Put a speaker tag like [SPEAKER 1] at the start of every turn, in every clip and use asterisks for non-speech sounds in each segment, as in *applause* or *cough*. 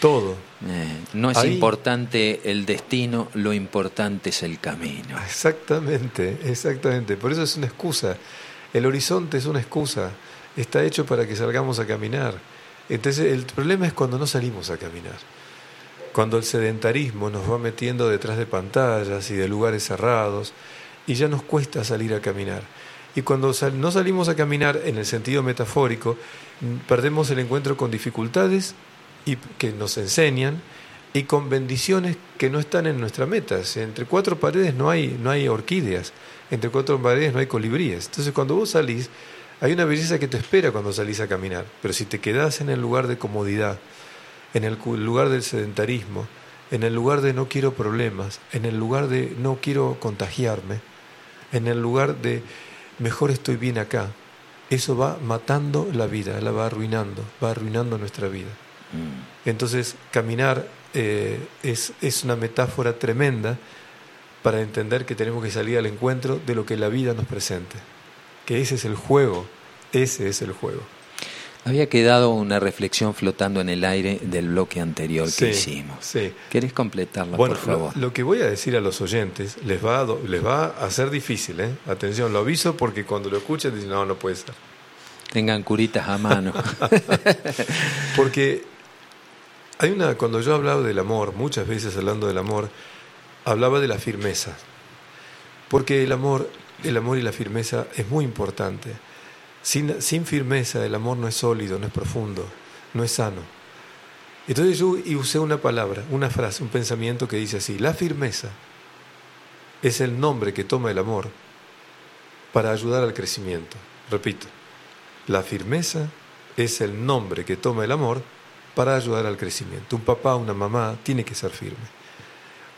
[SPEAKER 1] Todo.
[SPEAKER 2] Eh, no es
[SPEAKER 1] Ahí-
[SPEAKER 2] importante el destino, lo importante es el camino.
[SPEAKER 1] Exactamente, exactamente. Por eso es una excusa. El horizonte es una excusa. Está hecho para que salgamos a caminar. Entonces el problema es cuando no salimos a caminar. Cuando el sedentarismo nos va metiendo detrás de pantallas y de lugares cerrados y ya nos cuesta salir a caminar. Y cuando sal- no salimos a caminar en el sentido metafórico, perdemos el encuentro con dificultades y que nos enseñan y con bendiciones que no están en nuestra meta. Entre cuatro paredes no hay, no hay orquídeas, entre cuatro paredes no hay colibríes. Entonces cuando vos salís, hay una belleza que te espera cuando salís a caminar. Pero si te quedás en el lugar de comodidad, en el lugar del sedentarismo, en el lugar de no quiero problemas, en el lugar de no quiero contagiarme, en el lugar de mejor estoy bien acá, eso va matando la vida, la va arruinando, va arruinando nuestra vida.
[SPEAKER 2] Mm.
[SPEAKER 1] Entonces, caminar eh, es, es una metáfora tremenda para entender que tenemos que salir al encuentro de lo que la vida nos presente. Que ese es el juego, ese es el juego.
[SPEAKER 2] Había quedado una reflexión flotando en el aire del bloque anterior
[SPEAKER 1] Sí,
[SPEAKER 2] que hicimos.
[SPEAKER 1] sí.
[SPEAKER 2] ¿Querés completarla,
[SPEAKER 1] Bueno,
[SPEAKER 2] por favor?
[SPEAKER 1] Lo, lo que voy a decir a los oyentes les va a, les va a ser difícil, ¿eh? Atención, lo aviso porque cuando lo escuchen dicen, no, no puede ser.
[SPEAKER 2] Tengan curitas a mano. *laughs*
[SPEAKER 1] Porque hay una, cuando yo hablaba del amor, muchas veces hablando del amor, hablaba de la firmeza. Porque el amor, el amor y la firmeza es muy importante. Sin, sin firmeza el amor no es sólido, no es profundo, no es sano. Entonces yo usé una palabra, una frase, un pensamiento que dice así, la firmeza es el nombre que toma el amor para ayudar al crecimiento. Repito, la firmeza es el nombre que toma el amor para ayudar al crecimiento. Un papá, una mamá tiene que ser firme.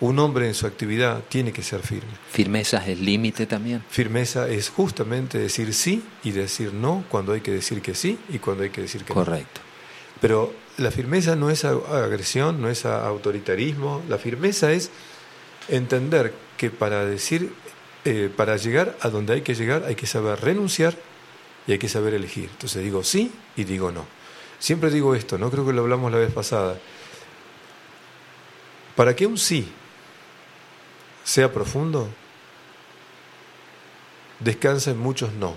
[SPEAKER 1] Un hombre en su actividad tiene que ser firme.
[SPEAKER 2] ¿Firmeza es el límite también?
[SPEAKER 1] Firmeza es justamente decir sí y decir no cuando hay que decir que sí y cuando hay que decir que no.
[SPEAKER 2] Correcto.
[SPEAKER 1] Pero la firmeza no es agresión, no es autoritarismo. La firmeza es entender que para decir, eh, para llegar a donde hay que llegar, hay que saber renunciar y hay que saber elegir. Entonces digo sí y digo no. Siempre digo esto, no creo que lo hablamos la vez pasada. Para que un sí sea profundo, descansa en muchos no.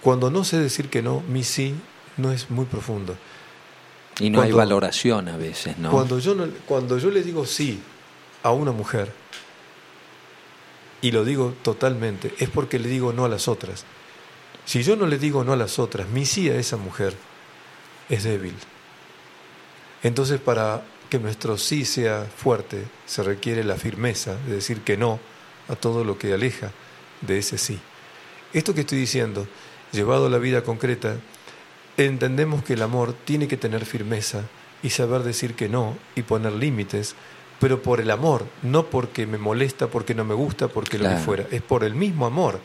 [SPEAKER 1] Cuando no sé decir que no, mi sí no es muy profundo.
[SPEAKER 2] Y no hay valoración a veces, ¿no?
[SPEAKER 1] Cuando, yo no- cuando yo le digo sí a una mujer, y lo digo totalmente, es porque le digo no a las otras. Si yo no le digo no a las otras, mi sí a esa mujer es débil. Entonces, para que nuestro sí sea fuerte, se requiere la firmeza de decir que no a todo lo que aleja de ese sí. Esto que estoy diciendo, llevado a la vida concreta, entendemos que el amor tiene que tener firmeza y saber decir que no y poner límites, pero por el amor, no porque me molesta, porque no me gusta, porque lo que fuera, es por el mismo amor.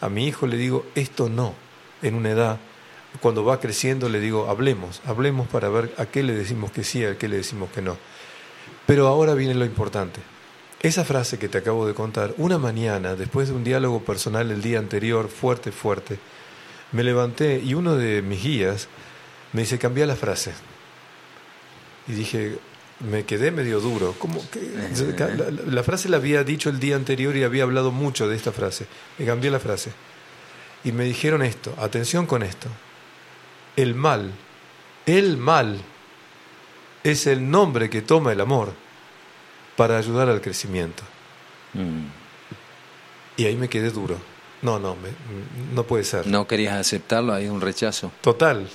[SPEAKER 1] A mi hijo le digo, esto no, en una edad, cuando va creciendo le digo, hablemos, hablemos para ver a qué le decimos que sí, a qué le decimos que no. Pero ahora viene lo importante. Esa frase que te acabo de contar, una mañana, después de un diálogo personal el día anterior, fuerte, fuerte, me levanté y uno de mis guías me dice, cambia la frase. Y dije, me quedé medio duro. ¿Cómo que? La, la- la frase la había dicho el día anterior y había hablado mucho de esta frase. Me cambié la frase. Y me dijeron esto, atención con esto. El mal, el mal es el nombre que toma el amor para ayudar al crecimiento.
[SPEAKER 2] Mm.
[SPEAKER 1] Y ahí me quedé duro. No, no, me- no puede ser.
[SPEAKER 2] ¿No querías aceptarlo? Hay un rechazo.
[SPEAKER 1] Total.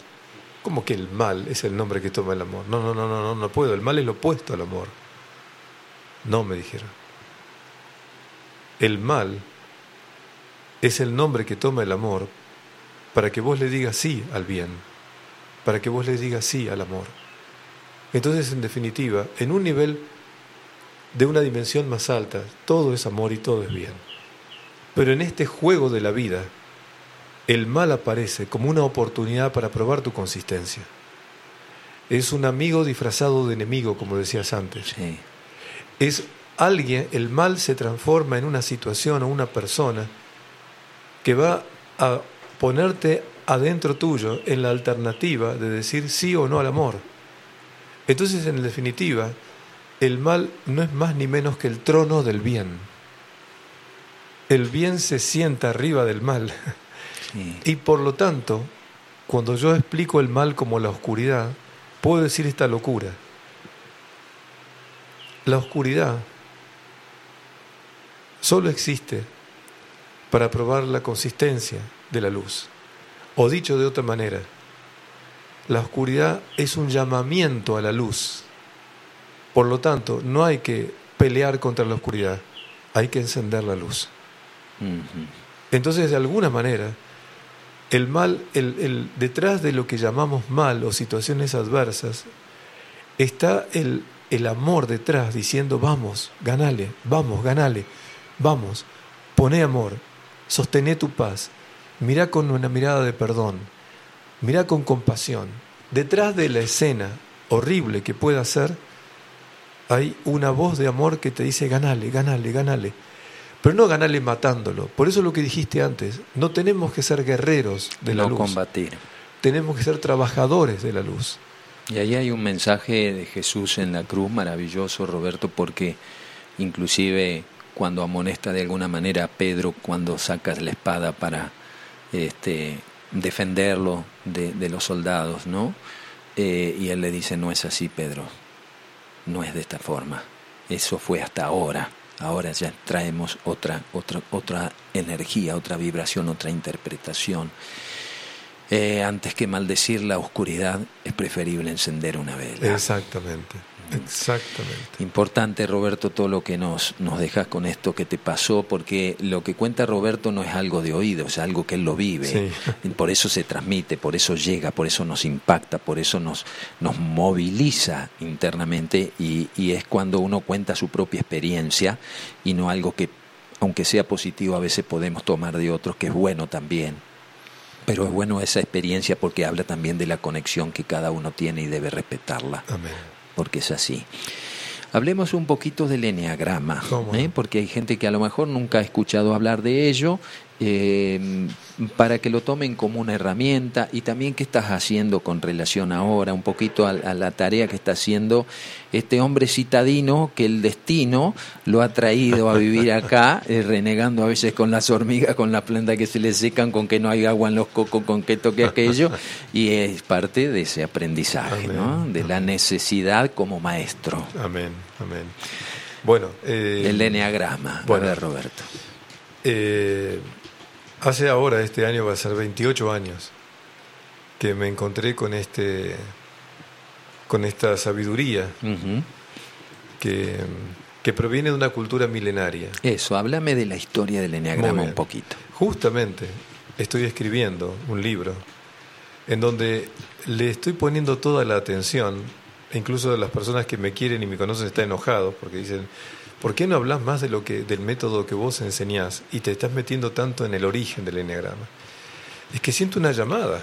[SPEAKER 1] ¿Cómo que el mal es el nombre que toma el amor? No, no, no, no, no, no puedo. El mal es lo opuesto al amor. No, me dijeron. El mal es el nombre que toma el amor para que vos le digas sí al bien, para que vos le digas sí al amor. Entonces, en definitiva, en un nivel de una dimensión más alta, todo es amor y todo es bien. Pero en este juego de la vida, el mal aparece como una oportunidad para probar tu consistencia. Es un amigo disfrazado de enemigo, como decías antes.
[SPEAKER 2] Sí.
[SPEAKER 1] Es alguien, el mal se transforma en una situación o una persona que va a ponerte adentro tuyo en la alternativa de decir sí o no al amor. Entonces, en definitiva, el mal no es más ni menos que el trono del bien. El bien se sienta arriba del mal. *laughs* Y por lo tanto, cuando yo explico el mal como la oscuridad, puedo decir esta locura. La oscuridad solo existe para probar la consistencia de la luz. O dicho de otra manera, la oscuridad es un llamamiento a la luz. Por lo tanto, no hay que pelear contra la oscuridad, hay que encender la luz. Entonces, de alguna manera, el mal, el, detrás de lo que llamamos mal o situaciones adversas, está el, el amor detrás diciendo, vamos, ganale, vamos, ganale, vamos, poné amor, sostené tu paz, mira con una mirada de perdón, mira con compasión. Detrás de la escena horrible que pueda ser, hay una voz de amor que te dice, ganale, ganale, ganale. Pero no ganale matándolo. Por eso lo que dijiste antes, no tenemos que ser guerreros de la
[SPEAKER 2] no
[SPEAKER 1] luz.
[SPEAKER 2] combatir.
[SPEAKER 1] Tenemos que ser trabajadores de la luz.
[SPEAKER 2] Y ahí hay un mensaje de Jesús en la cruz maravilloso, Roberto, porque inclusive cuando amonesta de alguna manera a Pedro, cuando sacas la espada para este, defenderlo de, los soldados, ¿no? Eh, y él le dice, no es así, Pedro, no es de esta forma, eso fue hasta ahora, ahora ya traemos otra, otra, otra energía, otra vibración, otra interpretación. Eh, antes que maldecir la oscuridad, es preferible encender una vela.
[SPEAKER 1] Exactamente. Exactamente.
[SPEAKER 2] Importante, Roberto, todo lo que nos, nos dejas con esto que te pasó, porque lo que cuenta Roberto no es algo de oído, es algo que él lo vive. Por eso se transmite, por eso llega, por eso nos impacta, por eso nos, nos moviliza internamente y, y es cuando uno cuenta su propia experiencia y no algo que, aunque sea positivo, a veces podemos tomar de otros, que es bueno también. Pero es bueno esa experiencia porque habla también de la conexión que cada uno tiene y debe respetarla.
[SPEAKER 1] Amén
[SPEAKER 2] porque es así. Hablemos un poquito del eneagrama, ¿eh? porque hay gente que a lo mejor nunca ha escuchado hablar de ello eh, para que lo tomen como una herramienta y también qué estás haciendo con relación ahora, un poquito a, la tarea que está haciendo este hombre citadino que el destino lo ha traído a vivir acá, *laughs* eh, renegando a veces con las hormigas, con las plantas que se le secan, con que no hay agua en los cocos, con que toque aquello, y es parte de ese aprendizaje, ¿no? de la necesidad como maestro.
[SPEAKER 1] Amén, amén. Bueno,
[SPEAKER 2] eh, el eneagrama, bueno, Roberto.
[SPEAKER 1] Eh, Hace ahora, este año va a ser 28 años, que me encontré con este con esta sabiduría que, que, proviene de una cultura milenaria.
[SPEAKER 2] Eso, háblame de la historia del Enneagrama un poquito.
[SPEAKER 1] Justamente estoy escribiendo un libro en donde le estoy poniendo toda la atención, incluso de las personas que me quieren y me conocen están enojados porque dicen, ¿Por qué no hablas más de lo que, del método que vos enseñás y te estás metiendo tanto en el origen del enneagrama? Es que siento una llamada,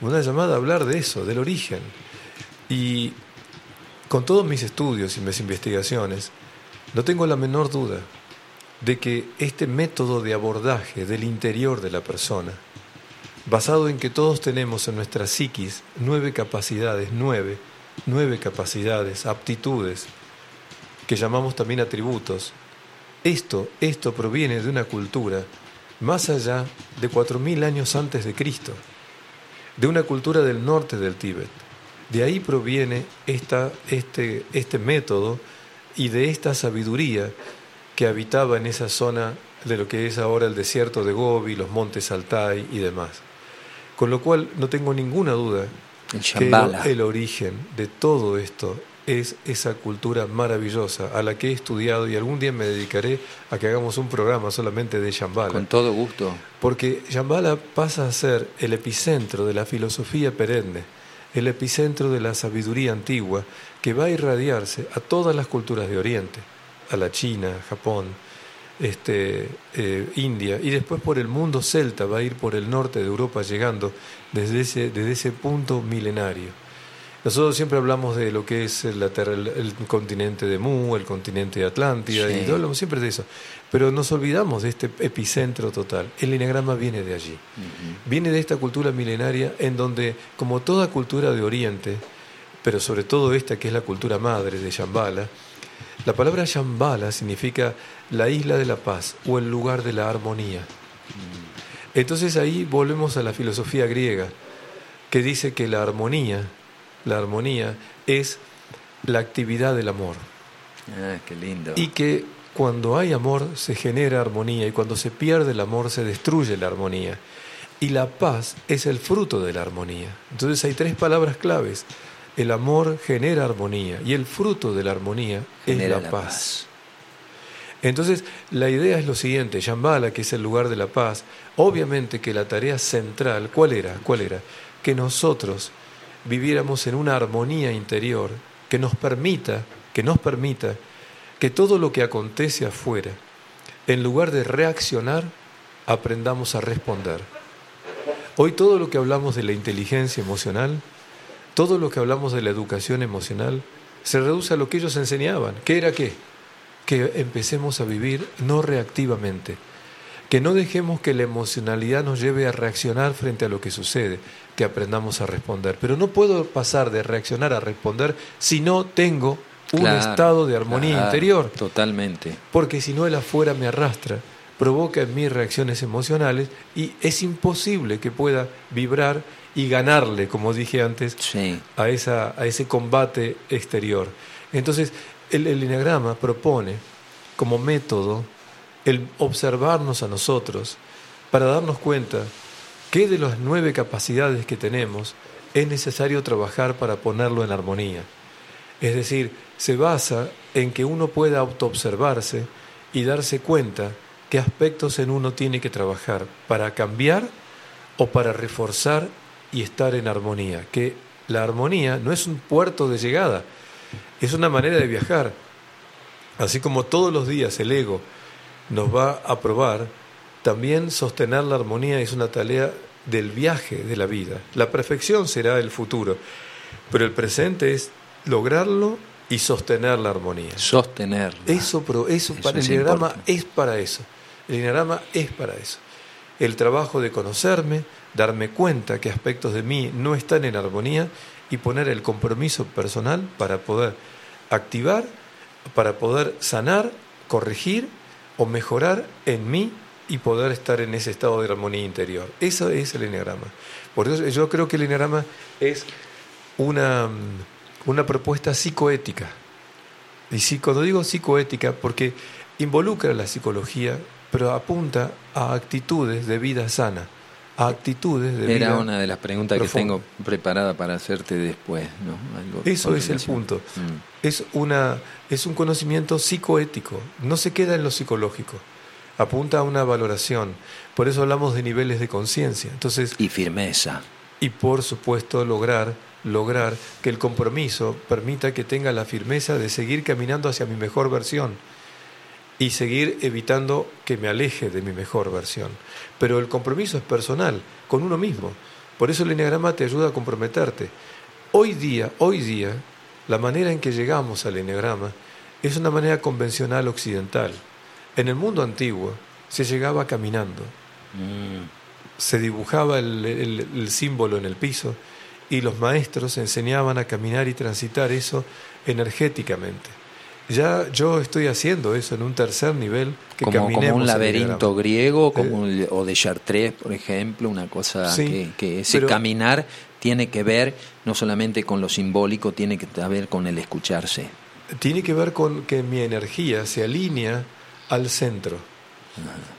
[SPEAKER 1] una llamada a hablar de eso, del origen. Y con todos mis estudios y mis investigaciones, no tengo la menor duda de que este método de abordaje del interior de la persona, basado en que todos tenemos en nuestra psiquis nueve capacidades, nueve, nueve capacidades, aptitudes, que llamamos también atributos. Esto, esto proviene de una cultura más allá de 4.000 años antes de Cristo, de una cultura del norte del Tíbet. De ahí proviene esta, este, este método y de esta sabiduría que habitaba en esa zona de lo que es ahora el desierto de Gobi, los montes Altai y demás. Con lo cual no tengo ninguna duda que el origen de todo esto es esa cultura maravillosa a la que he estudiado y algún día me dedicaré a que hagamos un programa solamente de Shambhala.
[SPEAKER 2] Con todo gusto.
[SPEAKER 1] Porque Shambhala pasa a ser el epicentro de la filosofía perenne, el epicentro de la sabiduría antigua que va a irradiarse a todas las culturas de Oriente, a la China, Japón, este, eh, India, y después por el mundo celta va a ir por el norte de Europa llegando desde ese, desde ese punto milenario. Nosotros siempre hablamos de lo que es el, el, continente de Mu, el continente de Atlántida, y hablamos siempre de eso. Pero nos olvidamos de este epicentro total. El enagrama viene de allí. Viene de esta cultura milenaria en donde, como toda cultura de Oriente, pero sobre todo esta que es la cultura madre de Shambhala, la palabra Shambhala significa la isla de la paz o el lugar de la armonía. Entonces ahí volvemos a la filosofía griega, que dice que la armonía, la armonía es la actividad del amor.
[SPEAKER 2] Ah, qué lindo.
[SPEAKER 1] Y que cuando hay amor se genera armonía y cuando se pierde el amor se destruye la armonía. Y la paz es el fruto de la armonía. Entonces hay tres palabras claves. El amor genera armonía y el fruto de la armonía es la, paz. Entonces, la idea es lo siguiente, Shambhala, que es el lugar de la paz, obviamente que la tarea central, ¿cuál era? ¿Cuál era? Que nosotros viviéramos en una armonía interior que nos permita, que nos permita que todo lo que acontece afuera, en lugar de reaccionar, aprendamos a responder. Hoy todo lo que hablamos de la inteligencia emocional, todo lo que hablamos de la educación emocional, se reduce a lo que ellos enseñaban. ¿Qué era qué? Que empecemos a vivir no reactivamente, que no dejemos que la emocionalidad nos lleve a reaccionar frente a lo que sucede, que aprendamos a responder. Pero no puedo pasar de reaccionar a responder si no tengo un estado de armonía interior.
[SPEAKER 2] Totalmente.
[SPEAKER 1] Porque si no el afuera me arrastra, provoca en mí reacciones emocionales y es imposible que pueda vibrar y ganarle, como dije antes, a, esa, a ese combate exterior. Entonces, el, el enagrama propone como método el observarnos a nosotros para darnos cuenta que de las nueve capacidades que tenemos es necesario trabajar para ponerlo en armonía. Es decir, se basa en que uno pueda autoobservarse y darse cuenta qué aspectos en uno tiene que trabajar para cambiar o para reforzar y estar en armonía. Que la armonía no es un puerto de llegada, es una manera de viajar. Así como todos los días el ego nos va a probar, también sostener la armonía es una tarea del viaje de la vida. La perfección será el futuro, pero el presente es lograrlo y sostener la armonía.
[SPEAKER 2] Sostener.
[SPEAKER 1] Eso, eso, para el diagrama es para eso. El diagrama es para eso. El trabajo de conocerme, darme cuenta que aspectos de mí no están en armonía y poner el compromiso personal para poder activar, para poder sanar, corregir o mejorar en mí y poder estar en ese estado de armonía interior. Eso es el enneagrama. Por eso yo creo que el enneagrama es una, una propuesta psicoética. Y cuando digo psicoética, porque involucra la psicología, pero apunta a actitudes de vida sana actitudes de
[SPEAKER 2] Era una de las preguntas que tengo preparada para hacerte después. ¿no?
[SPEAKER 1] Eso es el punto. Mm. Es, una, es un conocimiento psicoético, no se queda en lo psicológico, apunta a una valoración. Por eso hablamos de niveles de conciencia. Entonces,
[SPEAKER 2] y firmeza.
[SPEAKER 1] Y por supuesto lograr lograr que el compromiso permita que tenga la firmeza de seguir caminando hacia mi mejor versión y seguir evitando que me aleje de mi mejor versión. Pero el compromiso es personal, con uno mismo. Por eso el enneagrama te ayuda a comprometerte. Hoy día, hoy día, la manera en que llegamos al enneagrama es una manera convencional occidental. En el mundo antiguo se llegaba caminando. Mm. Se dibujaba el, el símbolo en el piso y los maestros enseñaban a caminar y transitar eso energéticamente. Ya yo estoy haciendo eso en un tercer nivel
[SPEAKER 2] que como, como un laberinto griego como eh, o de Chartres, por ejemplo, una cosa que, ese caminar tiene que ver no solamente con lo simbólico, tiene que ver con el escucharse.
[SPEAKER 1] Tiene que ver con que mi energía se alinea al centro,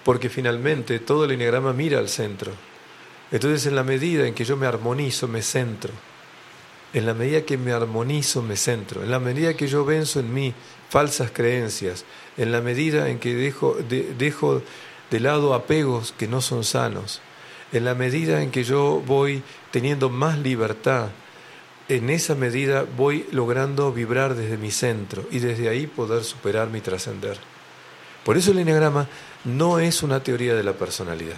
[SPEAKER 1] porque finalmente todo el enneagrama mira al centro. Entonces, en la medida en que yo me armonizo, me centro. En la medida que me armonizo, me centro. En la medida que yo venzo en mí falsas creencias, en la medida en que dejo de, dejo de lado apegos que no son sanos, en la medida en que yo voy teniendo más libertad, en esa medida voy logrando vibrar desde mi centro y desde ahí poder superar mi trascender. Por eso el enneagrama no es una teoría de la personalidad.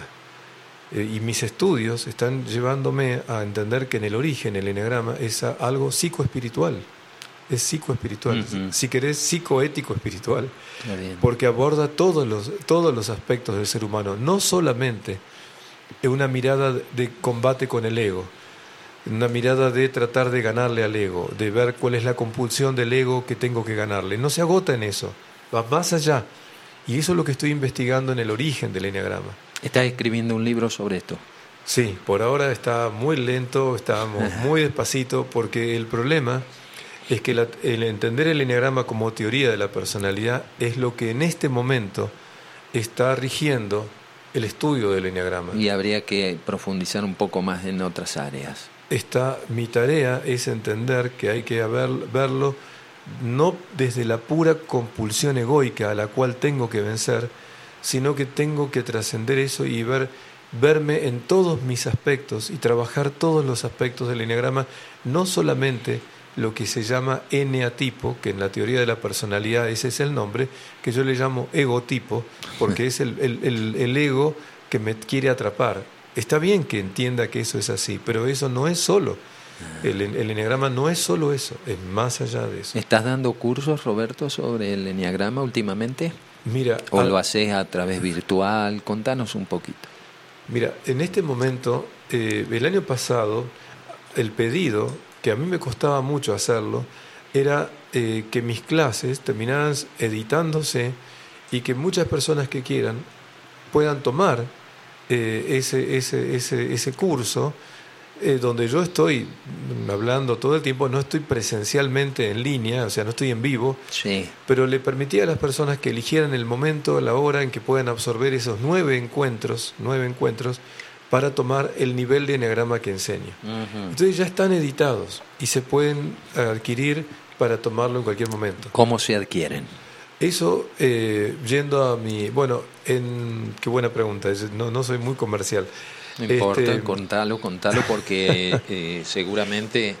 [SPEAKER 1] Eh, y mis estudios están llevándome a entender que en el origen el enneagrama es algo psicoespiritual. Es psicoespiritual, si querés, psicoético espiritual, porque aborda todos los, todos los aspectos del ser humano, no solamente una mirada de combate con el ego, una mirada de tratar de ganarle al ego, de ver cuál es la compulsión del ego que tengo que ganarle. No se agota en eso, va más allá. Y eso es lo que estoy investigando en el origen del enneagrama.
[SPEAKER 2] ¿Estás escribiendo un libro sobre esto?
[SPEAKER 1] Sí, por ahora está muy lento, estamos muy despacito, porque el problema es que el entender el enneagrama como teoría de la personalidad es lo que en este momento está rigiendo el estudio del enneagrama.
[SPEAKER 2] Y habría que profundizar un poco más en otras áreas.
[SPEAKER 1] Está, mi tarea es entender que hay que verlo no desde la pura compulsión egoica a la cual tengo que vencer, sino que tengo que trascender eso y ver verme en todos mis aspectos y trabajar todos los aspectos del enneagrama, no solamente lo que se llama eneatipo, que en la teoría de la personalidad ese es el nombre, que yo le llamo egotipo, porque es el, el, ego que me quiere atrapar. Está bien que entienda que eso es así, pero eso no es solo. El, el enneagrama no es solo eso, es más allá de eso.
[SPEAKER 2] ¿Estás dando cursos, Roberto, sobre el enneagrama últimamente?
[SPEAKER 1] Mira,
[SPEAKER 2] ¿O lo haces a través virtual? Contanos un poquito.
[SPEAKER 1] Mira, en este momento, eh, el año pasado, el pedido que a mí me costaba mucho hacerlo, era eh, que mis clases terminaran editándose y que muchas personas que quieran puedan tomar eh, ese, ese, ese, ese, curso eh, donde yo estoy hablando todo el tiempo, no estoy presencialmente en línea, o sea, no estoy en vivo,
[SPEAKER 2] sí.
[SPEAKER 1] pero le permitía a las personas que eligieran el momento, la hora en que puedan absorber esos nueve encuentros, nueve encuentros, para tomar el nivel de enagrama que enseño. Entonces ya están editados y se pueden adquirir para tomarlo en cualquier momento.
[SPEAKER 2] ¿Cómo se adquieren?
[SPEAKER 1] Eso, eh, yendo a mi... Bueno, en, qué buena pregunta, no, no soy muy comercial.
[SPEAKER 2] No importa, este, contalo, contalo, porque eh, seguramente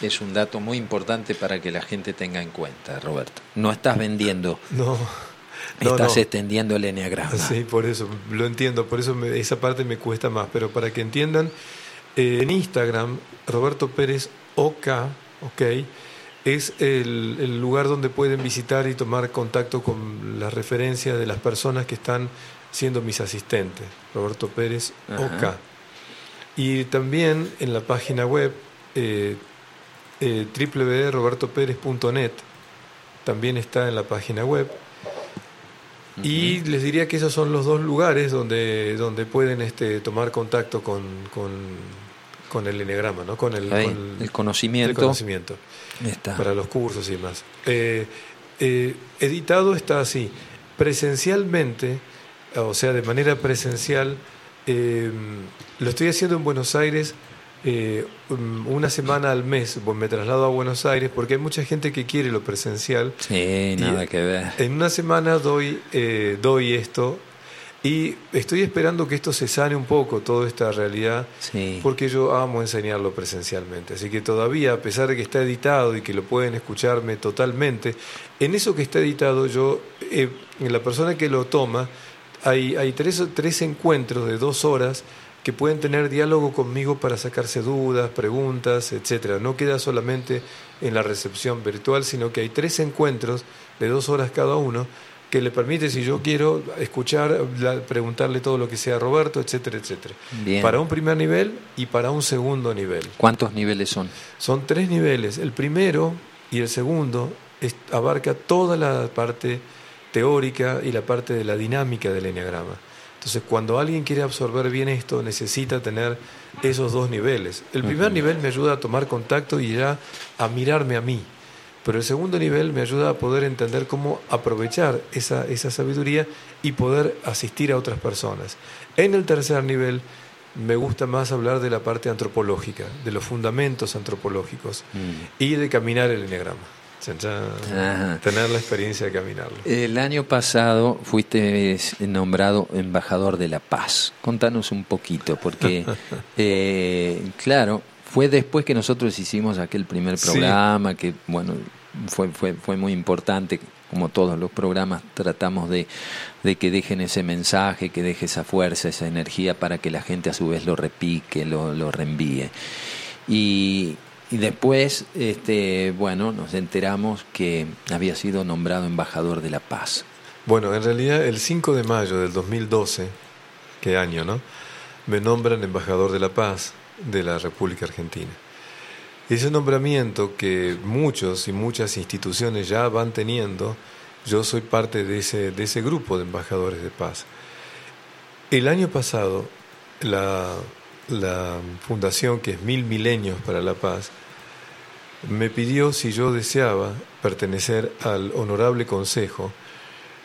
[SPEAKER 2] es un dato muy importante para que la gente tenga en cuenta, Roberto. No estás vendiendo.
[SPEAKER 1] No.
[SPEAKER 2] Estás extendiendo el enneagrama.
[SPEAKER 1] Sí, por eso, lo entiendo, por eso esa parte me cuesta más, pero para que entiendan, eh, en Instagram, Roberto Pérez OK, ok, es el, lugar donde pueden visitar y tomar contacto con las referencias de las personas que están siendo mis asistentes, Roberto Pérez OK. Y también en la página web eh, eh, www.robertoperez.net, también está en la página web y les diría que esos son los dos lugares donde, donde pueden este, tomar contacto con, con, el enegrama, ¿no? con, el,
[SPEAKER 2] el, conocimiento.
[SPEAKER 1] El conocimiento para los cursos y demás. Eh, eh, editado está así. Presencialmente, o sea, de manera presencial, eh, lo estoy haciendo en Buenos Aires eh, una semana al mes me traslado a Buenos Aires porque hay mucha gente que quiere lo presencial.
[SPEAKER 2] Sí, nada que ver.
[SPEAKER 1] En una semana doy, eh, doy esto y estoy esperando que esto se sane un poco, toda esta realidad, porque yo amo enseñarlo presencialmente. Así que todavía, a pesar de que está editado y que lo pueden escucharme totalmente, en eso que está editado, yo, eh, en la persona que lo toma, hay, hay tres, tres encuentros de dos horas que pueden tener diálogo conmigo para sacarse dudas, preguntas, etcétera. No queda solamente en la recepción virtual, sino que hay tres encuentros de dos horas cada uno que le permite, si yo quiero, escuchar, preguntarle todo lo que sea a Roberto, etcétera, etcétera. Para un primer nivel y para un segundo nivel.
[SPEAKER 2] ¿Cuántos niveles son?
[SPEAKER 1] Son tres niveles. El primero y el segundo abarca toda la parte teórica y la parte de la dinámica del enneagrama. Entonces, cuando alguien quiere absorber bien esto, necesita tener esos dos niveles. El primer nivel me ayuda a tomar contacto y ya a mirarme a mí. Pero el segundo nivel me ayuda a poder entender cómo aprovechar esa, esa sabiduría y poder asistir a otras personas. En el tercer nivel me gusta más hablar de la parte antropológica, de los fundamentos antropológicos mm. y de caminar el enneagrama tener la experiencia de caminarlo.
[SPEAKER 2] El año pasado fuiste nombrado embajador de la paz. Contanos un poquito, porque, *laughs* eh, claro, fue después que nosotros hicimos aquel primer programa, que, bueno, fue, fue, fue muy importante. Como todos los programas, tratamos de, de que dejen ese mensaje, que deje esa fuerza, esa energía para que la gente a su vez lo repique, lo, lo reenvíe. Y, y después, este, bueno, nos enteramos que había sido nombrado embajador de la paz.
[SPEAKER 1] Bueno, en realidad el 5 de mayo del 2012, qué año, ¿no? Me nombran embajador de la paz de la República Argentina. Ese nombramiento que muchos y muchas instituciones ya van teniendo, yo soy parte de ese, de ese grupo de embajadores de paz. El año pasado, la, la fundación que es Mil Milenios para la Paz, me pidió si yo deseaba pertenecer al honorable consejo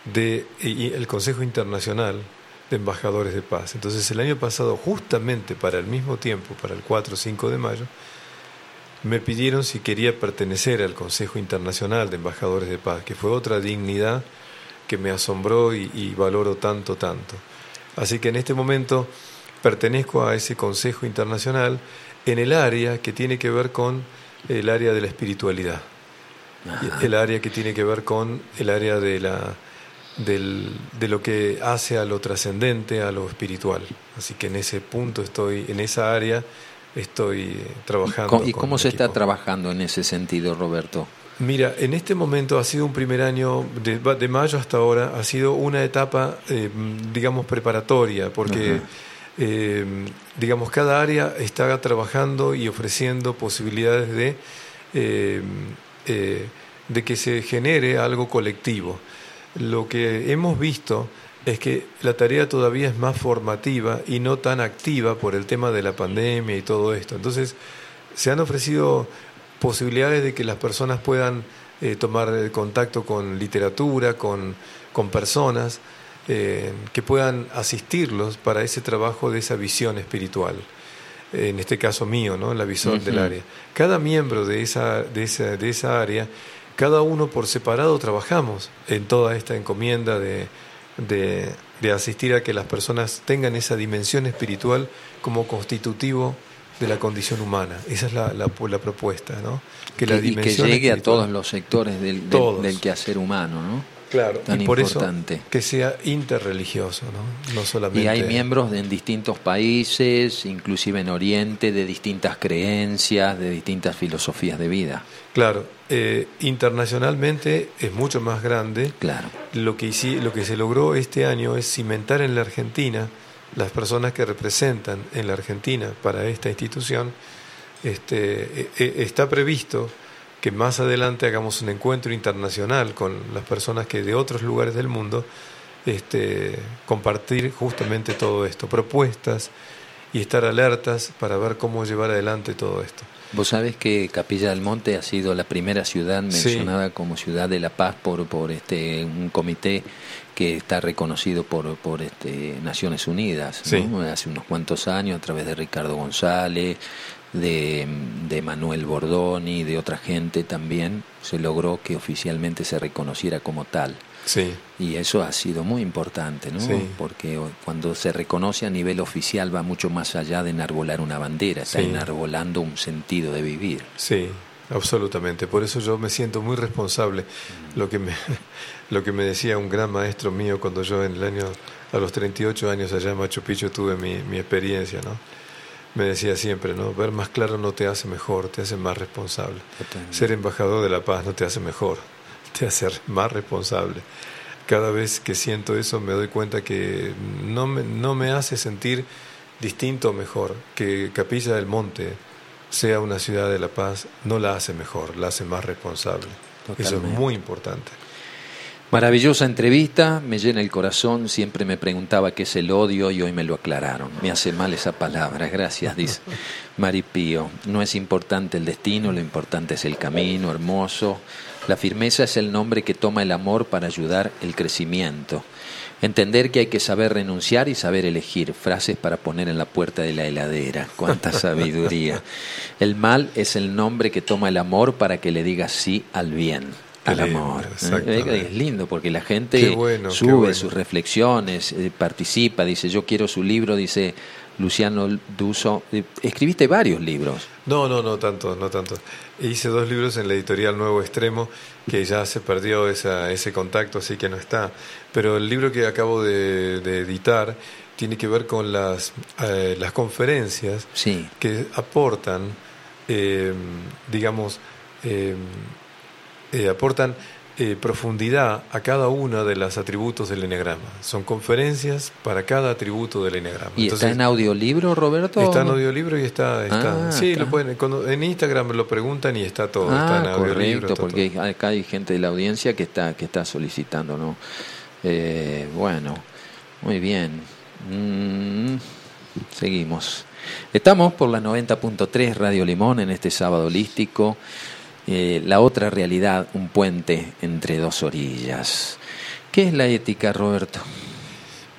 [SPEAKER 1] de el Consejo Internacional de Embajadores de Paz. Entonces el año pasado, justamente para el mismo tiempo, para el 4 o 5 de mayo, me pidieron si quería pertenecer al Consejo Internacional de Embajadores de Paz, que fue otra dignidad que me asombró y, y valoro tanto, tanto. Así que en este momento pertenezco a ese Consejo Internacional en el área que tiene que ver con el área de la espiritualidad, el área que tiene que ver con el área de, la, del, de lo que hace a lo trascendente, a lo espiritual. Así que en ese punto estoy, en esa área estoy trabajando.
[SPEAKER 2] ¿Y cómo, se está trabajando en ese sentido, Roberto?
[SPEAKER 1] Mira, en este momento ha sido un primer año, de, de mayo hasta ahora, ha sido una etapa, eh, digamos, preparatoria, porque... Eh, digamos, cada área está trabajando y ofreciendo posibilidades de, eh, eh, de que se genere algo colectivo. Lo que hemos visto es que la tarea todavía es más formativa y no tan activa por el tema de la pandemia y todo esto. Entonces, se han ofrecido posibilidades de que las personas puedan tomar contacto con literatura, con, con personas, eh, que puedan asistirlos para ese trabajo de esa visión espiritual. En este caso mío, ¿no? la visión del área. Cada miembro de esa, de, esa, de esa área, cada uno por separado trabajamos en toda esta encomienda de, de, asistir a que las personas tengan esa dimensión espiritual como constitutivo de la condición humana. Esa es la, la, propuesta, ¿no?
[SPEAKER 2] Que, la dimensión y que llegue a todos los sectores del, del, del quehacer humano, ¿no?
[SPEAKER 1] Claro, y por eso que sea interreligioso, ¿no? No solamente.
[SPEAKER 2] Y hay miembros en distintos países, inclusive en Oriente, de distintas creencias, de distintas filosofías de vida.
[SPEAKER 1] Claro, eh, internacionalmente es mucho más grande.
[SPEAKER 2] Claro.
[SPEAKER 1] Lo que, lo que se logró este año es cimentar en la Argentina las personas que representan en la Argentina para esta institución. Este, e, e, está previsto que más adelante hagamos un encuentro internacional con las personas que de otros lugares del mundo este, compartir justamente todo esto, propuestas y estar alertas para ver cómo llevar adelante todo esto.
[SPEAKER 2] Vos sabés que Capilla del Monte ha sido la primera ciudad mencionada como ciudad de la paz por, por este un comité que está reconocido por, por este, Naciones Unidas hace unos cuantos años a través de Ricardo González, de, de Manuel Bordoni y de otra gente también se logró que oficialmente se reconociera como tal.
[SPEAKER 1] Sí.
[SPEAKER 2] Y eso ha sido muy importante, ¿no? Porque cuando se reconoce a nivel oficial va mucho más allá de enarbolar una bandera, está enarbolando un sentido de vivir.
[SPEAKER 1] Sí, absolutamente. Por eso yo me siento muy responsable. Lo que me, *laughs* lo que me decía un gran maestro mío cuando yo en el año, a los 38 años allá en Machu Picchu tuve mi, mi experiencia, ¿no? me decía siempre, ¿no? Ver más claro no te hace mejor, te hace más responsable. Ser embajador de la paz no te hace mejor, te hace más responsable. Cada vez que siento eso me doy cuenta que no me, no me hace sentir distinto o mejor. Que Capilla del Monte sea una ciudad de la paz no la hace mejor, la hace más responsable. Eso es muy importante.
[SPEAKER 2] Maravillosa entrevista, me llena el corazón, siempre me preguntaba qué es el odio y hoy me lo aclararon. Me hace mal esa palabra, gracias, dice *laughs* Maripío. No es importante el destino, lo importante es el camino hermoso. La firmeza es el nombre que toma el amor para ayudar el crecimiento. Entender que hay que saber renunciar y saber elegir frases para poner en la puerta de la heladera. Cuánta *laughs* sabiduría. El mal es el nombre que toma el amor para que le diga sí al bien al amor. Es lindo porque la gente sube sus reflexiones, eh, participa, dice yo quiero su libro, dice Luciano Duso. Eh, escribiste varios libros.
[SPEAKER 1] No, no, no tanto, no tanto. Hice dos libros en la editorial Nuevo Extremo que ya se perdió esa, ese contacto, así que no está. Pero el libro que acabo de, editar tiene que ver con las, eh, las conferencias que aportan, digamos, eh, aportan eh, profundidad a cada uno de los atributos del enegrama. Son conferencias para cada atributo del enegrama.
[SPEAKER 2] ¿Y está en audiolibro, Roberto?
[SPEAKER 1] Está en audiolibro y está... está
[SPEAKER 2] Ah,
[SPEAKER 1] sí,
[SPEAKER 2] está.
[SPEAKER 1] lo pueden, cuando, en Instagram me lo preguntan y está todo.
[SPEAKER 2] Ah,
[SPEAKER 1] está en audiolibro.
[SPEAKER 2] correcto, porque
[SPEAKER 1] todo.
[SPEAKER 2] acá hay gente de la audiencia que está que está solicitando, ¿no? Eh, bueno, muy bien. Mm, seguimos. Estamos por la 90.3 Radio Limón en este sábado holístico. Eh, la otra realidad, un puente entre dos orillas. ¿Qué es la ética, Roberto?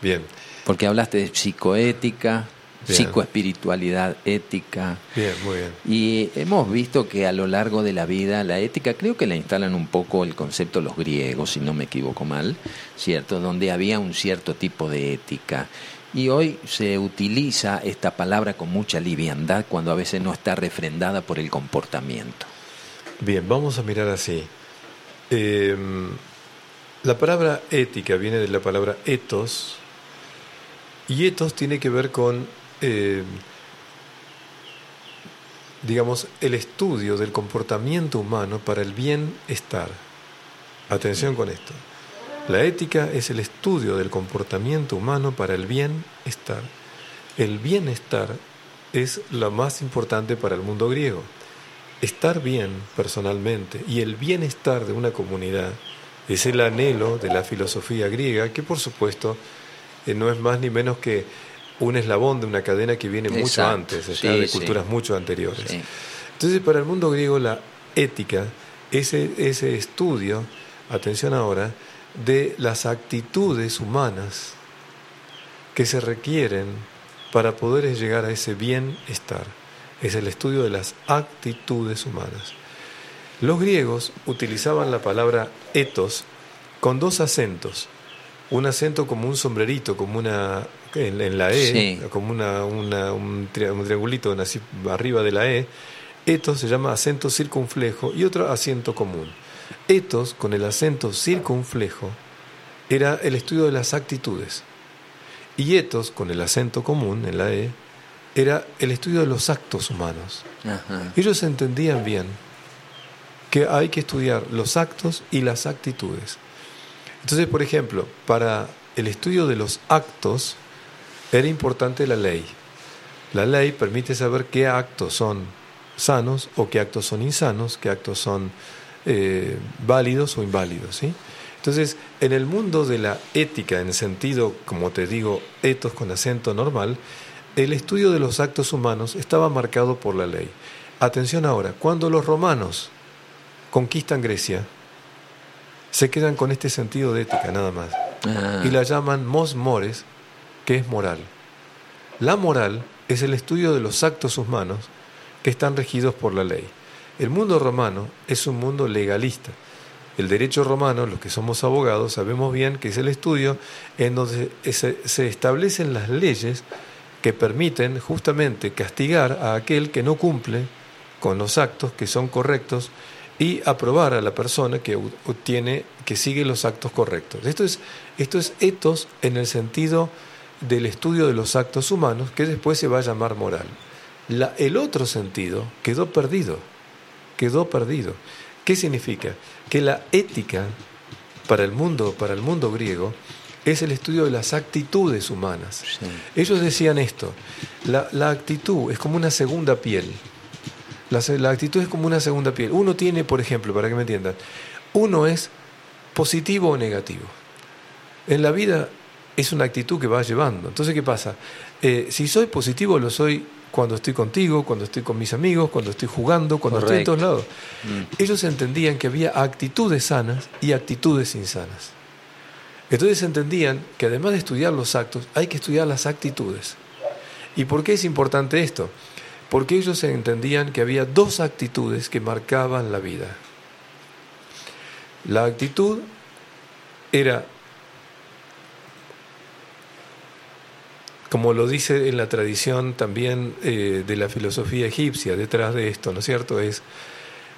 [SPEAKER 1] Bien,
[SPEAKER 2] Porque hablaste de psicoética,
[SPEAKER 1] Bien.
[SPEAKER 2] psicoespiritualidad ética.
[SPEAKER 1] bien, muy bien.
[SPEAKER 2] Y hemos visto que a lo largo de la vida la ética, creo que la instalan un poco el concepto los griegos, si no me equivoco mal, ¿cierto? Donde había un cierto tipo de ética. Y hoy se utiliza esta palabra con mucha liviandad cuando a veces no está refrendada por el comportamiento.
[SPEAKER 1] Bien, vamos a mirar así. Eh, la palabra ética viene de la palabra ethos, y ethos tiene que ver con, eh, digamos, el estudio del comportamiento humano para el bienestar. Atención con esto. La ética es el estudio del comportamiento humano para el bienestar. El bienestar es lo más importante para el mundo griego estar bien personalmente y el bienestar de una comunidad es el anhelo de la filosofía griega, que por supuesto eh, no es más ni menos que un eslabón de una cadena que viene mucho
[SPEAKER 2] Exacto,
[SPEAKER 1] antes, está
[SPEAKER 2] sí,
[SPEAKER 1] de
[SPEAKER 2] sí.
[SPEAKER 1] culturas mucho anteriores.
[SPEAKER 2] Sí.
[SPEAKER 1] Entonces, para el mundo griego, la ética, ese, ese estudio, atención ahora, de las actitudes humanas que se requieren para poder llegar a ese bienestar. Es el estudio de las actitudes humanas. Los griegos utilizaban la palabra ethos con dos acentos. Un acento como un sombrerito, como una en, en la E,
[SPEAKER 2] Sí.
[SPEAKER 1] como una, una- un, tri- un triangulito así arriba de la E. Ethos se llama acento circunflejo y otro acento común. Ethos con el acento circunflejo era el estudio de las actitudes. Y ethos con el acento común en la E era el estudio de los actos humanos.
[SPEAKER 2] Ajá.
[SPEAKER 1] Ellos entendían bien que hay que estudiar los actos y las actitudes. Entonces, por ejemplo, para el estudio de los actos era importante la ley. La ley permite saber qué actos son sanos o qué actos son insanos, qué actos son eh, válidos o inválidos. ¿sí? Entonces, en el mundo de la ética, en el sentido, como te digo, etos con acento normal, el estudio de los actos humanos estaba marcado por la ley. Atención ahora, cuando los romanos conquistan Grecia, se quedan con este sentido de ética nada más
[SPEAKER 2] Ah,
[SPEAKER 1] y la llaman mos mores, que es moral. La moral es el estudio de los actos humanos que están regidos por la ley. El mundo romano es un mundo legalista. El derecho romano, los que somos abogados, sabemos bien que es el estudio en donde se, se establecen las leyes que permiten justamente castigar a aquel que no cumple con los actos que son correctos y aprobar a la persona que u- tiene que sigue los actos correctos. Esto es esto es ethos en el sentido del estudio de los actos humanos que después se va a llamar moral. El otro sentido quedó perdido, quedó perdido. ¿Qué significa? Que la ética para el mundo, para el mundo griego, es el estudio de las actitudes humanas.
[SPEAKER 2] sí.
[SPEAKER 1] Ellos decían esto, la, la actitud es como una segunda piel. La, actitud es como una segunda piel. Uno tiene, por ejemplo, para que me entiendan, uno es positivo o negativo. En la vida es una actitud que va llevando. Entonces, ¿qué pasa? Eh, si soy positivo, lo soy cuando estoy contigo, cuando estoy con mis amigos, cuando estoy jugando, cuando estoy en todos lados.
[SPEAKER 2] Mm.
[SPEAKER 1] Ellos entendían que había actitudes sanas y actitudes insanas. Entonces entendían que además de estudiar los actos, hay que estudiar las actitudes. ¿Y por qué es importante esto? Porque ellos entendían que había dos actitudes que marcaban la vida. La actitud era, como lo dice en la tradición también eh, de la filosofía egipcia, detrás de esto, ¿no es cierto? Es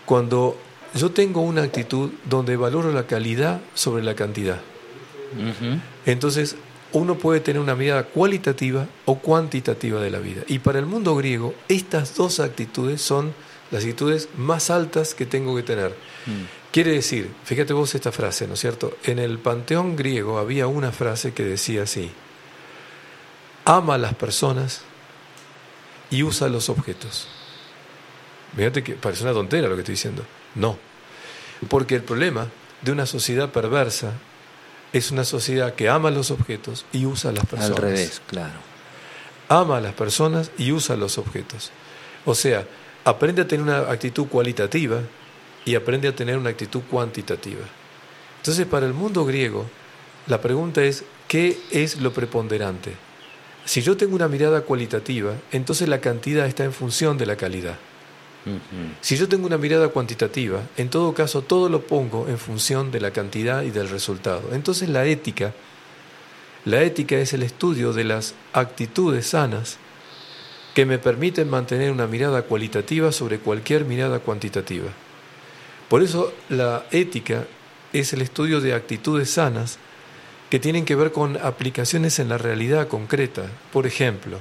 [SPEAKER 1] cuando yo tengo una actitud donde valoro la calidad sobre la cantidad. Entonces, uno puede tener una mirada cualitativa o cuantitativa de la vida. Y para el mundo griego, estas dos actitudes son las actitudes más altas que tengo que tener.
[SPEAKER 2] Mm.
[SPEAKER 1] Quiere decir, fíjate vos esta frase, ¿no es cierto? En el panteón griego había una frase que decía así, ama a las personas y usa los objetos. Fíjate que parece una tontera lo que estoy diciendo. No, porque el problema de una sociedad perversa es una sociedad que ama los objetos y usa a las personas.
[SPEAKER 2] Al revés, claro.
[SPEAKER 1] Ama a las personas y usa los objetos. O sea, aprende a tener una actitud cualitativa y aprende a tener una actitud cuantitativa. Entonces, para el mundo griego, la pregunta es, ¿qué es lo preponderante? Si yo tengo una mirada cualitativa, entonces la cantidad está en función de la calidad. Si yo tengo una mirada cuantitativa, en todo caso todo lo pongo en función de la cantidad y del resultado. Entonces la ética, la ética es el estudio de las actitudes sanas que me permiten mantener una mirada cualitativa sobre cualquier mirada cuantitativa. Por eso la ética es el estudio de actitudes sanas que tienen que ver con aplicaciones en la realidad concreta. Por ejemplo,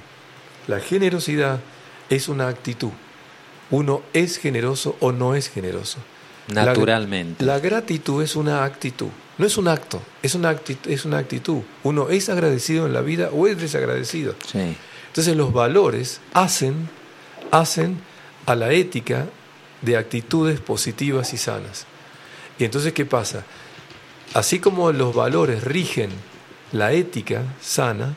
[SPEAKER 1] la generosidad es una actitud. Uno es generoso o no es generoso.
[SPEAKER 2] Naturalmente.
[SPEAKER 1] La, gratitud es una actitud, no es un acto, es una, actitud, es una actitud. Uno es agradecido en la vida o es desagradecido. Entonces los valores hacen, hacen a la ética de actitudes positivas y sanas. Y entonces, ¿qué pasa? Así como los valores rigen la ética sana,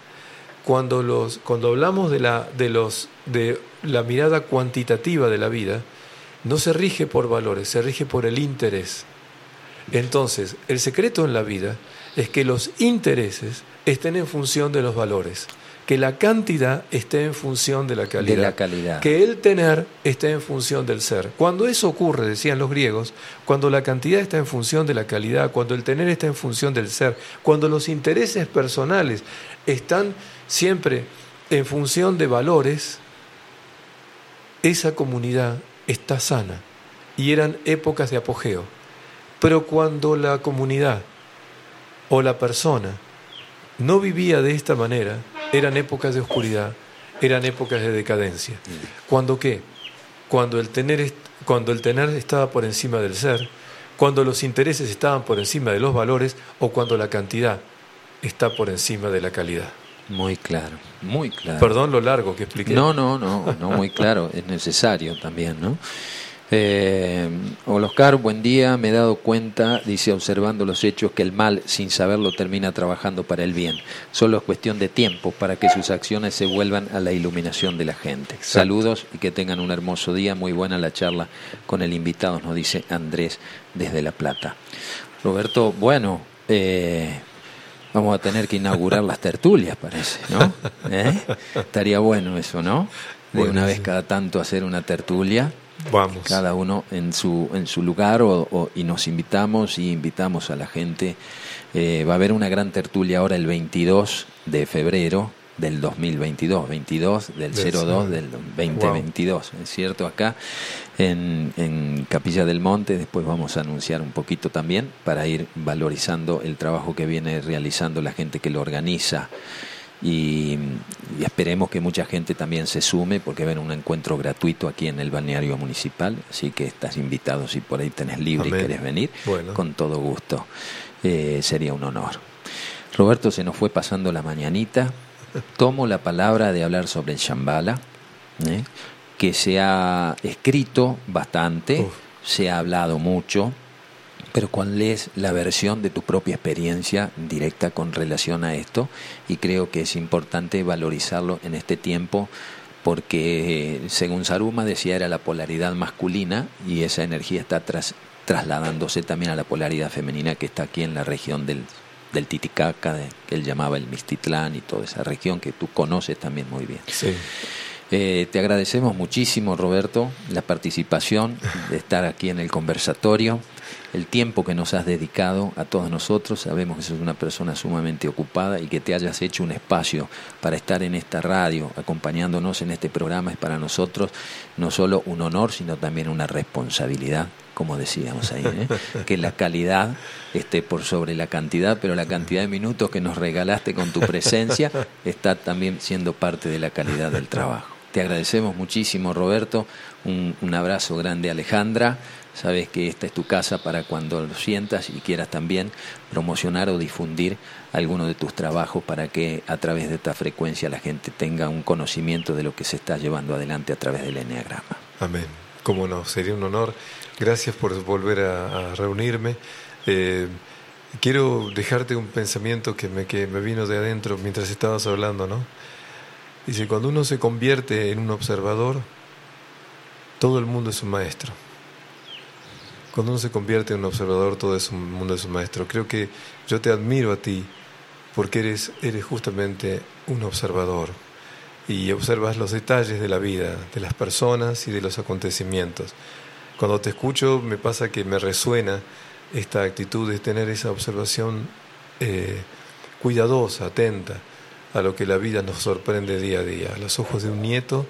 [SPEAKER 1] cuando, los, cuando hablamos de la, de, los, de la mirada cuantitativa de la vida, no se rige por valores, se rige por el interés. Entonces, el secreto en la vida es que los intereses estén en función de los valores que la cantidad esté en función de la calidad.
[SPEAKER 2] De la calidad.
[SPEAKER 1] Que el tener esté en función del ser. Cuando eso ocurre, decían los griegos, cuando la cantidad está en función de la calidad, cuando el tener está en función del ser, cuando los intereses personales están siempre en función de valores, esa comunidad está sana. Y eran épocas de apogeo. Pero cuando la comunidad o la persona no vivía de esta manera, eran épocas de oscuridad, eran épocas de decadencia. ¿Cuándo qué? Cuando el tener, cuando el tener estaba por encima del ser, cuando los intereses estaban por encima de los valores o cuando la cantidad está por encima de la calidad.
[SPEAKER 2] Muy claro, muy claro.
[SPEAKER 1] Perdón lo largo que expliqué.
[SPEAKER 2] No, no, no, no, muy claro, es necesario también, ¿no? Eh, hola Oscar, buen día. Me he dado cuenta, dice, observando los hechos, que el mal, sin saberlo, termina trabajando para el bien. Solo es cuestión de tiempo para que sus acciones se vuelvan a la iluminación de la gente. Saludos y que tengan un hermoso día. Muy buena la charla con el invitado, nos dice Andrés desde La Plata. Roberto, bueno, eh, vamos a tener que inaugurar las tertulias, parece, ¿no? ¿Eh? Estaría bueno eso, ¿no? De una vez cada tanto hacer una tertulia.
[SPEAKER 1] Vamos.
[SPEAKER 2] Cada uno en su, en su lugar o, y nos invitamos y invitamos a la gente. Eh, va a haber una gran tertulia ahora el 22 de febrero del 2022, 22 del 02 del 2022, ¿es cierto? Acá en, en, Capilla del Monte, después vamos a anunciar un poquito también para ir valorizando el trabajo que viene realizando la gente que lo organiza y, esperemos que mucha gente también se sume porque haber un encuentro gratuito aquí en el balneario municipal, así que estás invitado si por ahí tenés libre y querés venir, con todo gusto. Eh, sería un honor. Roberto, se nos fue pasando la mañanita. Tomo la palabra de hablar sobre el Shambhala, ¿eh? que se ha escrito bastante, se ha hablado mucho, pero cuál es la versión de tu propia experiencia directa con relación a esto y creo que es importante valorizarlo en este tiempo porque según Saruma decía era la polaridad masculina y esa energía está trasladándose también a la polaridad femenina que está aquí en la región del, del Titicaca, que él llamaba el Mistitlán y toda esa región que tú conoces también muy bien. Eh, te agradecemos muchísimo, Roberto, la participación de estar aquí en el conversatorio el tiempo que nos has dedicado a todos nosotros. Sabemos que sos una persona sumamente ocupada y que te hayas hecho un espacio para estar en esta radio, acompañándonos en este programa, es para nosotros no solo un honor, sino también una responsabilidad, como decíamos ahí, ¿eh? que la calidad esté por sobre la cantidad, pero la cantidad de minutos que nos regalaste con tu presencia está también siendo parte de la calidad del trabajo. Te agradecemos muchísimo, Roberto. Un, un abrazo grande, Alejandra. Sabes que esta es tu casa para cuando lo sientas y quieras también promocionar o difundir alguno de tus trabajos para que a través de esta frecuencia la gente tenga un conocimiento de lo que se está llevando adelante a través del Enneagrama.
[SPEAKER 1] Amén. Cómo no, sería un honor. Gracias por volver a, reunirme. Eh, quiero dejarte un pensamiento que me, que me vino de adentro mientras estabas hablando, ¿no? Dice, cuando uno se convierte en un observador, todo el mundo es un maestro. Cuando uno se convierte en un observador, todo es un mundo es un maestro. Creo que yo te admiro a ti porque eres, eres justamente un observador y observas los detalles de la vida, de las personas y de los acontecimientos. Cuando te escucho me pasa que me resuena esta actitud de tener esa observación eh, cuidadosa, atenta a lo que la vida nos sorprende día a día, a los ojos de un nieto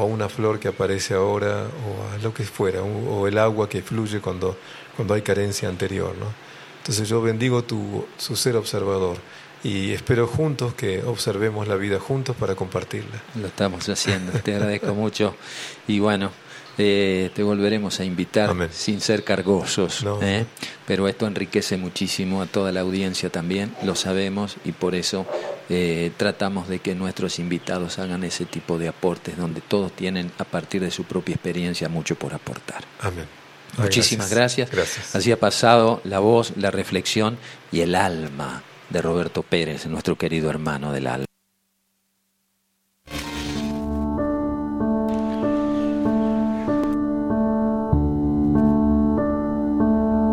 [SPEAKER 1] a una flor que aparece ahora, o a lo que fuera, o el agua que fluye cuando, cuando hay carencia anterior. ¿no? Entonces yo bendigo tu, su ser observador y espero juntos que observemos la vida juntos para compartirla.
[SPEAKER 2] Lo estamos haciendo, te agradezco mucho y bueno, eh, te volveremos a invitar sin ser cargosos, ¿eh? pero esto enriquece muchísimo a toda la audiencia también, lo sabemos y por eso eh, tratamos de que nuestros invitados hagan ese tipo de aportes donde todos tienen a partir de su propia experiencia mucho por aportar.
[SPEAKER 1] Amén.
[SPEAKER 2] Muchísimas gracias. gracias. Así ha pasado la voz, la reflexión y el alma de Roberto Pérez, nuestro querido hermano del alma.